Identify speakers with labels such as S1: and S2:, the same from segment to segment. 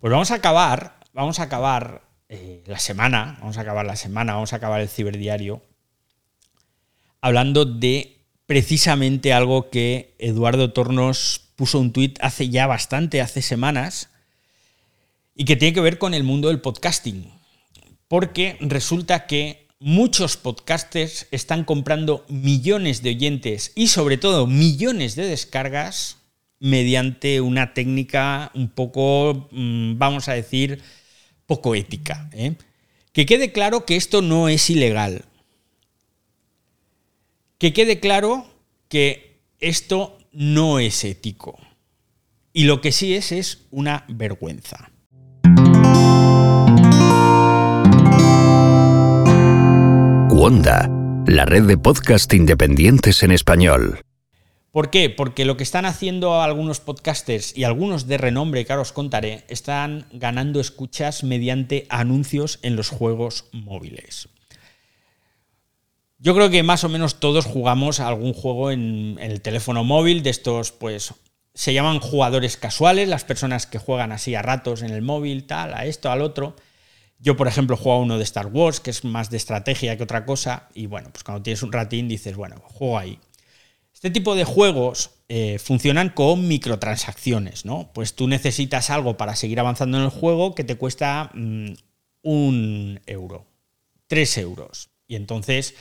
S1: Pues vamos a acabar, vamos a acabar eh, la semana, vamos a acabar la semana, vamos a acabar el ciberdiario, hablando de precisamente algo que Eduardo Tornos puso un tuit hace ya bastante, hace semanas, y que tiene que ver con el mundo del podcasting. Porque resulta que muchos podcasters están comprando millones de oyentes y sobre todo millones de descargas mediante una técnica un poco, mm, vamos a decir, poco ética. ¿eh? Que quede claro que esto no es ilegal. Que quede claro que esto no es ético. Y lo que sí es es una vergüenza.
S2: Wanda, la red de podcast independientes en español.
S1: ¿Por qué? Porque lo que están haciendo algunos podcasters y algunos de renombre que ahora os contaré, están ganando escuchas mediante anuncios en los juegos móviles. Yo creo que más o menos todos jugamos algún juego en, el teléfono móvil, de estos pues se llaman jugadores casuales, las personas que juegan así a ratos en el móvil, tal, a esto, al otro. Yo, por ejemplo, juego a uno de Star Wars, que es más de estrategia que otra cosa, y bueno, pues cuando tienes un ratín dices, bueno, juego ahí. Este tipo de juegos eh, funcionan con microtransacciones, ¿no? Pues tú necesitas algo para seguir avanzando en el juego que te cuesta mm, un euro, tres euros. Y entonces,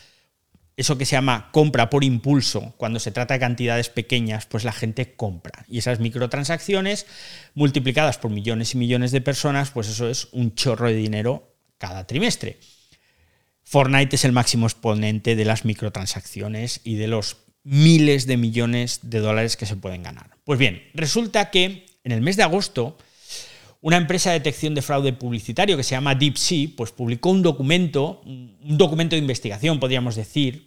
S1: eso que se llama compra por impulso, cuando se trata de cantidades pequeñas, pues la gente compra. Y esas microtransacciones, multiplicadas por millones y millones de personas, pues eso es un chorro de dinero cada trimestre. Fortnite es el máximo exponente de las microtransacciones y de los miles de millones de dólares que se pueden ganar. Pues bien, resulta que en el mes de agosto, una empresa de detección de fraude publicitario que se llama DeepSea, pues publicó un documento, un documento de investigación, podríamos decir,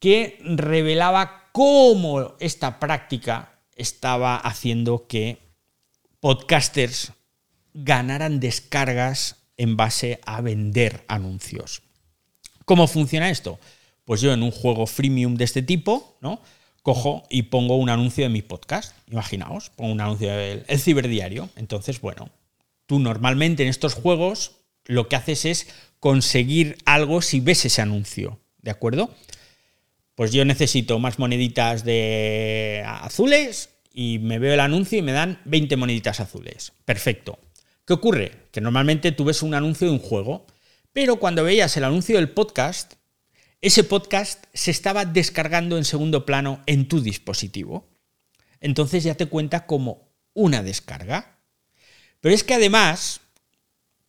S1: que revelaba cómo esta práctica estaba haciendo que podcasters ganaran descargas en base a vender anuncios. ¿Cómo funciona esto? Pues yo en un juego freemium de este tipo, ¿no? Cojo y pongo un anuncio de mi podcast. Imaginaos, pongo un anuncio del el ciberdiario. Entonces, bueno, tú normalmente en estos juegos lo que haces es conseguir algo si ves ese anuncio, ¿de acuerdo? Pues yo necesito más moneditas de azules y me veo el anuncio y me dan 20 moneditas azules. Perfecto. ¿Qué ocurre? Que normalmente tú ves un anuncio de un juego, pero cuando veías el anuncio del podcast, ese podcast se estaba descargando en segundo plano en tu dispositivo. Entonces ya te cuenta como una descarga. Pero es que además,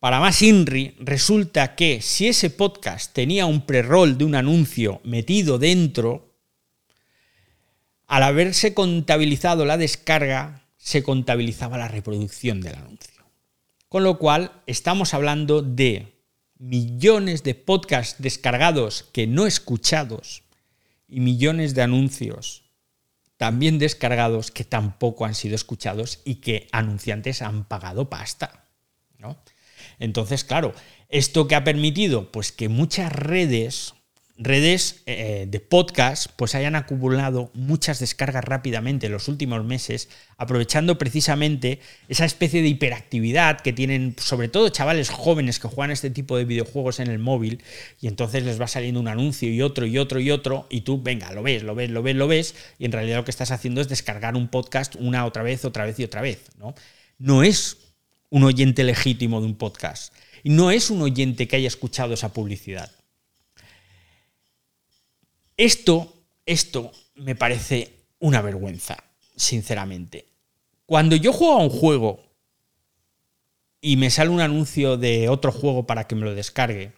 S1: para más INRI, resulta que si ese podcast tenía un pre-roll de un anuncio metido dentro, al haberse contabilizado la descarga, se contabilizaba la reproducción del anuncio. Con lo cual, estamos hablando de millones de podcasts descargados que no escuchados y millones de anuncios también descargados que tampoco han sido escuchados y que anunciantes han pagado pasta. ¿no? Entonces, claro, ¿esto que ha permitido? Pues que muchas redes redes eh, de podcast pues hayan acumulado muchas descargas rápidamente en los últimos meses, aprovechando precisamente esa especie de hiperactividad que tienen sobre todo chavales jóvenes que juegan este tipo de videojuegos en el móvil y entonces les va saliendo un anuncio y otro y otro y otro y tú, venga, lo ves, lo ves, lo ves, lo ves y en realidad lo que estás haciendo es descargar un podcast una otra vez, otra vez y otra vez, ¿no? No es un oyente legítimo de un podcast y no es un oyente que haya escuchado esa publicidad. Esto, esto me parece una vergüenza, sinceramente. Cuando yo juego a un juego y me sale un anuncio de otro juego para que me lo descargue,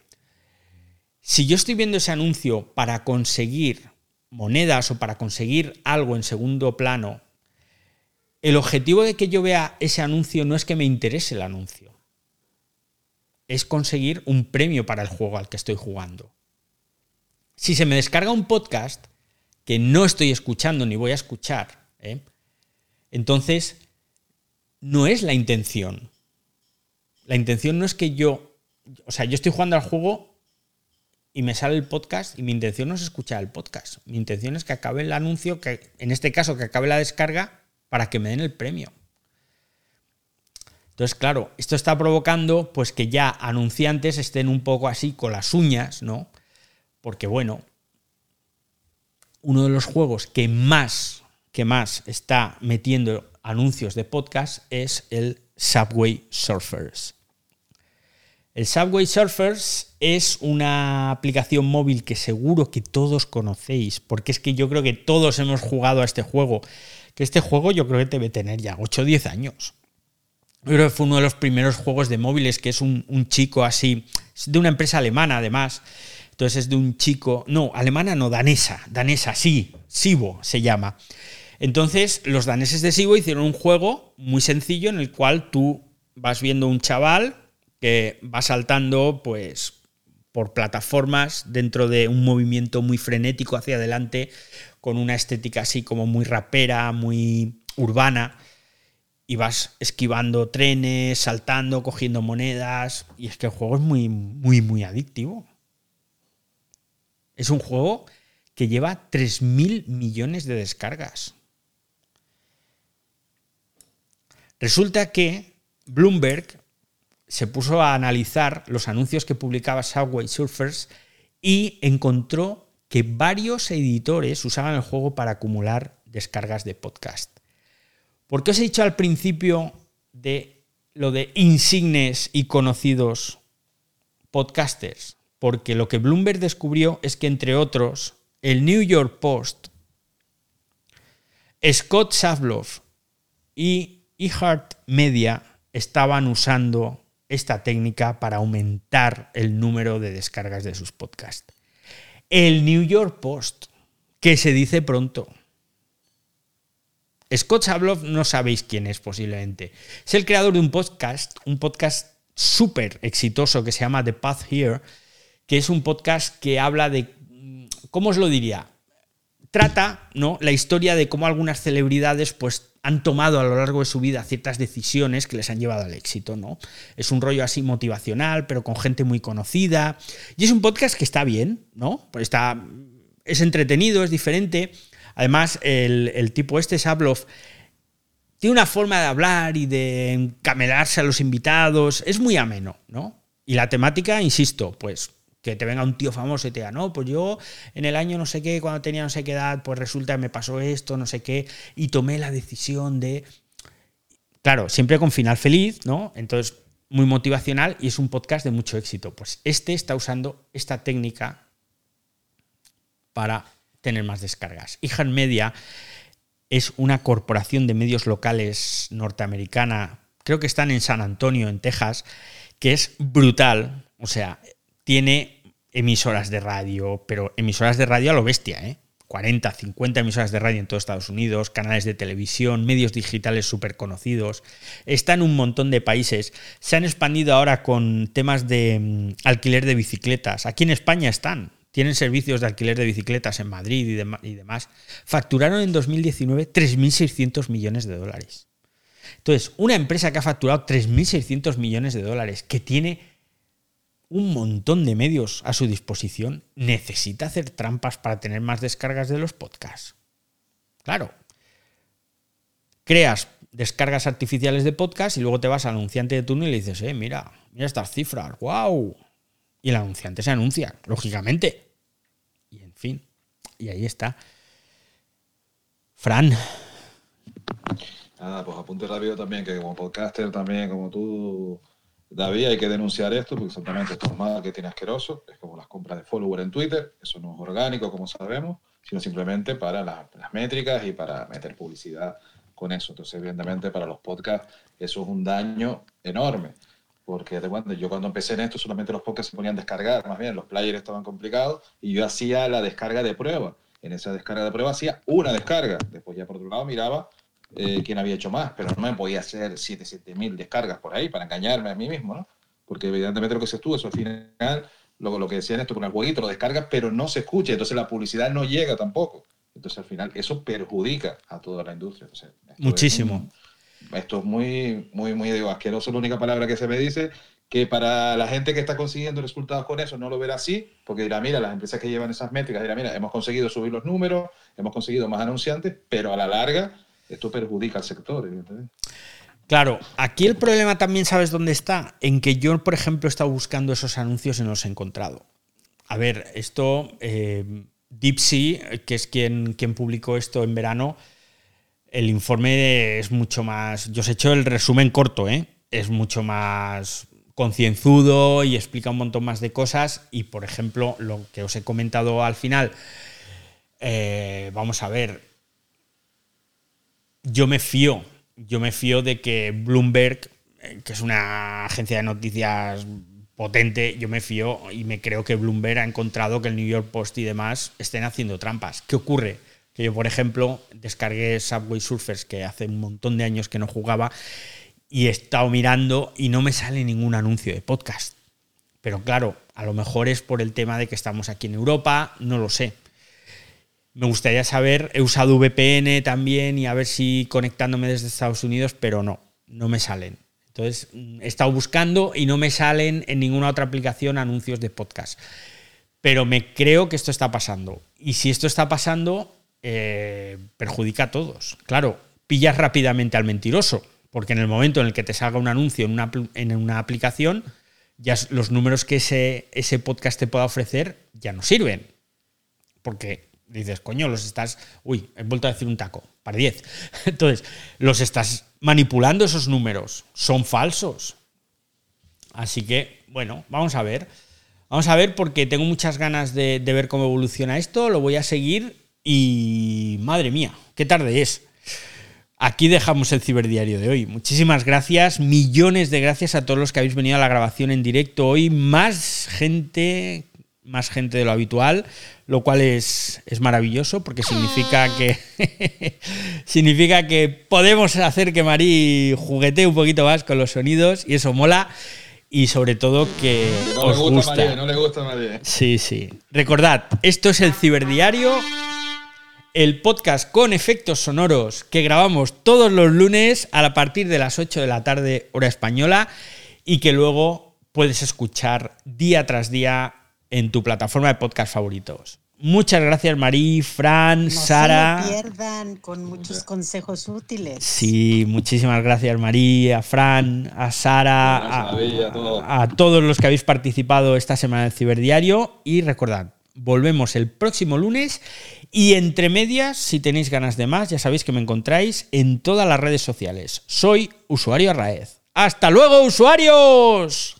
S1: si yo estoy viendo ese anuncio para conseguir monedas o para conseguir algo en segundo plano, el objetivo de que yo vea ese anuncio no es que me interese el anuncio, es conseguir un premio para el juego al que estoy jugando. Si se me descarga un podcast que no estoy escuchando ni voy a escuchar, ¿eh? entonces no es la intención. La intención no es que yo, o sea, yo estoy jugando al juego y me sale el podcast y mi intención no es escuchar el podcast. Mi intención es que acabe el anuncio, que en este caso que acabe la descarga para que me den el premio. Entonces, claro, esto está provocando pues que ya anunciantes estén un poco así con las uñas, ¿no? Porque bueno, uno de los juegos que más que más está metiendo anuncios de podcast es el Subway Surfers. El Subway Surfers es una aplicación móvil que seguro que todos conocéis, porque es que yo creo que todos hemos jugado a este juego, que este juego yo creo que debe tener ya 8 o 10 años. Yo creo que fue uno de los primeros juegos de móviles, que es un, un chico así, de una empresa alemana además, entonces es de un chico, no, alemana no, danesa, danesa, sí, Sibo se llama. Entonces los daneses de Sibo hicieron un juego muy sencillo en el cual tú vas viendo un chaval que va saltando pues por plataformas dentro de un movimiento muy frenético hacia adelante con una estética así como muy rapera, muy urbana y vas esquivando trenes, saltando, cogiendo monedas y es que el juego es muy muy muy adictivo. Es un juego que lleva 3.000 millones de descargas. Resulta que Bloomberg se puso a analizar los anuncios que publicaba Subway Surfers y encontró que varios editores usaban el juego para acumular descargas de podcast. ¿Por qué os he dicho al principio de lo de insignes y conocidos podcasters? Porque lo que Bloomberg descubrió es que, entre otros, el New York Post, Scott Savloff y eHeart Media estaban usando esta técnica para aumentar el número de descargas de sus podcasts. El New York Post, que se dice pronto. Scott Savloff no sabéis quién es posiblemente. Es el creador de un podcast, un podcast súper exitoso que se llama The Path Here, que es un podcast que habla de, ¿cómo os lo diría? Trata ¿no? la historia de cómo algunas celebridades pues, han tomado a lo largo de su vida ciertas decisiones que les han llevado al éxito. ¿no? Es un rollo así motivacional, pero con gente muy conocida. Y es un podcast que está bien, ¿no? Pues está, es entretenido, es diferente. Además, el, el tipo este, Sabloff, tiene una forma de hablar y de encamelarse a los invitados. Es muy ameno, ¿no? Y la temática, insisto, pues que te venga un tío famoso y te diga, no, pues yo en el año no sé qué, cuando tenía no sé qué edad, pues resulta que me pasó esto, no sé qué, y tomé la decisión de... Claro, siempre con final feliz, ¿no? Entonces, muy motivacional y es un podcast de mucho éxito. Pues este está usando esta técnica para tener más descargas. Ihan Media es una corporación de medios locales norteamericana, creo que están en San Antonio, en Texas, que es brutal. O sea, tiene emisoras de radio, pero emisoras de radio a lo bestia, ¿eh? 40, 50 emisoras de radio en todo Estados Unidos, canales de televisión, medios digitales súper conocidos. Está en un montón de países. Se han expandido ahora con temas de mm, alquiler de bicicletas. Aquí en España están. Tienen servicios de alquiler de bicicletas en Madrid y, y demás. Facturaron en 2019 3.600 millones de dólares. Entonces, una empresa que ha facturado 3.600 millones de dólares, que tiene un montón de medios a su disposición, necesita hacer trampas para tener más descargas de los podcasts. Claro. Creas descargas artificiales de podcast y luego te vas al anunciante de turno y le dices, eh, mira, mira estas cifras, wow. Y el anunciante se anuncia, lógicamente. Y en fin, y ahí está. Fran.
S3: Ah, pues apunte rápido también, que como podcaster también, como tú David, hay que denunciar esto porque exactamente esto es marketing asqueroso, es como las compras de follower en Twitter, eso no es orgánico como sabemos, sino simplemente para las, métricas y para meter publicidad con eso. Entonces, evidentemente, para los podcasts eso es un daño enorme, porque cuando, yo cuando empecé en esto solamente los podcasts se ponían a descargar, más bien los players estaban complicados y yo hacía la descarga de prueba. En esa descarga de prueba hacía una descarga, después ya por otro lado miraba eh, quién había hecho más, pero no me podía hacer 7, 7 mil descargas por ahí para engañarme a mí mismo, ¿no? Porque evidentemente lo que se estuvo, eso al final, lo, lo que decían esto con el jueguito, lo descargas, pero no se escucha, entonces la publicidad no llega tampoco. Entonces al final eso perjudica a toda la industria.
S1: Muchísimo.
S3: esto es muy, muy, muy, digo, asqueroso, la única palabra que se me dice, que para la gente que está consiguiendo resultados con eso no lo verá así, porque dirá, mira, las empresas que llevan esas métricas dirá, mira, hemos conseguido subir los números, hemos conseguido más anunciantes, pero a la larga esto perjudica al sector, evidentemente.
S1: Claro, aquí el problema también, ¿sabes dónde está? En que yo, por ejemplo, he estado buscando esos anuncios y no los he encontrado. A ver, esto, eh, que es quien, quien publicó esto en verano, el informe es mucho más. Yo os he hecho el resumen corto, ¿eh? Es mucho más concienzudo y explica un montón más de cosas. Y, por ejemplo, lo que os he comentado al final, eh, vamos a ver. Yo me fío yo me fío de que Bloomberg, eh, que es una agencia de noticias potente, yo me fío y me creo que Bloomberg ha encontrado que el New York Post y demás estén haciendo trampas. ¿Qué ocurre? Que yo, por ejemplo, descargué Subway Surfers, que hace un montón de años que no jugaba, y he estado mirando y no me sale ningún anuncio de podcast. Pero claro, a lo mejor es por el tema de que estamos aquí en Europa, no lo sé. Me gustaría saber, he usado VPN también y a ver si conectándome desde Estados Unidos, pero no, no me salen. Entonces, mm, he estado buscando y no me salen en ninguna otra aplicación anuncios de podcast. Pero me creo que esto está pasando. Y si esto está pasando, eh, perjudica a todos. Claro, pillas rápidamente al mentiroso, porque en el momento en el que te salga un anuncio en una, en una aplicación, ya los números que ese, ese podcast te pueda ofrecer ya no sirven. Porque dices, coño, los estás. Uy, he vuelto a decir un taco, para 10. Entonces, los estás manipulando esos números, son falsos. Así que, bueno, vamos a ver. Vamos a ver porque tengo muchas ganas de, de ver cómo evoluciona esto, lo voy a seguir y madre mía, qué tarde es. Aquí dejamos el ciberdiario de hoy. Muchísimas gracias, millones de gracias a todos los que habéis venido a la grabación en directo hoy. Más gente más gente de lo habitual, lo cual es, es maravilloso porque significa ah. que, significa que podemos hacer que Marí juguetee un poquito más con los sonidos y eso mola. Y sobre todo que
S3: no os le gusta. María, no le gusta a María.
S1: Sí, sí. Recordad, esto es el Ciberdiario, el podcast con efectos sonoros que grabamos todos los lunes a partir de las 8 de la tarde, hora española, y que luego puedes escuchar día tras día en tu plataforma de podcast favoritos. Muchas gracias, Marí, Fran,
S4: no
S1: Sara.
S4: Se pierdan con muchos consejos útiles.
S1: Sí, muchísimas gracias, Marí, a Fran, a Sara, a, a, a, todos los que habéis participado esta semana del Ciberdiario. Y recordad, volvemos el próximo lunes. Y entre medias, si tenéis ganas de más, ya sabéis que me encontráis en todas las redes sociales. Soy Usuario Arraez. ¡Hasta luego, usuarios!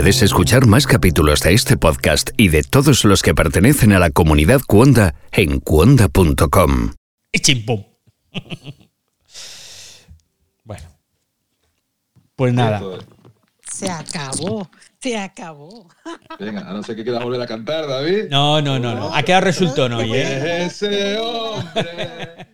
S2: Puedes escuchar más capítulos de este podcast y de todos los que pertenecen a la comunidad Cuonda en cuonda.com.
S1: Chimpum. bueno. Pues nada.
S4: Se acabó. Se acabó.
S3: Venga, a no ser que quiera volver a cantar, David.
S1: No, no, no, no. Ha quedado resultón hoy,
S3: ¿eh? Ese hombre.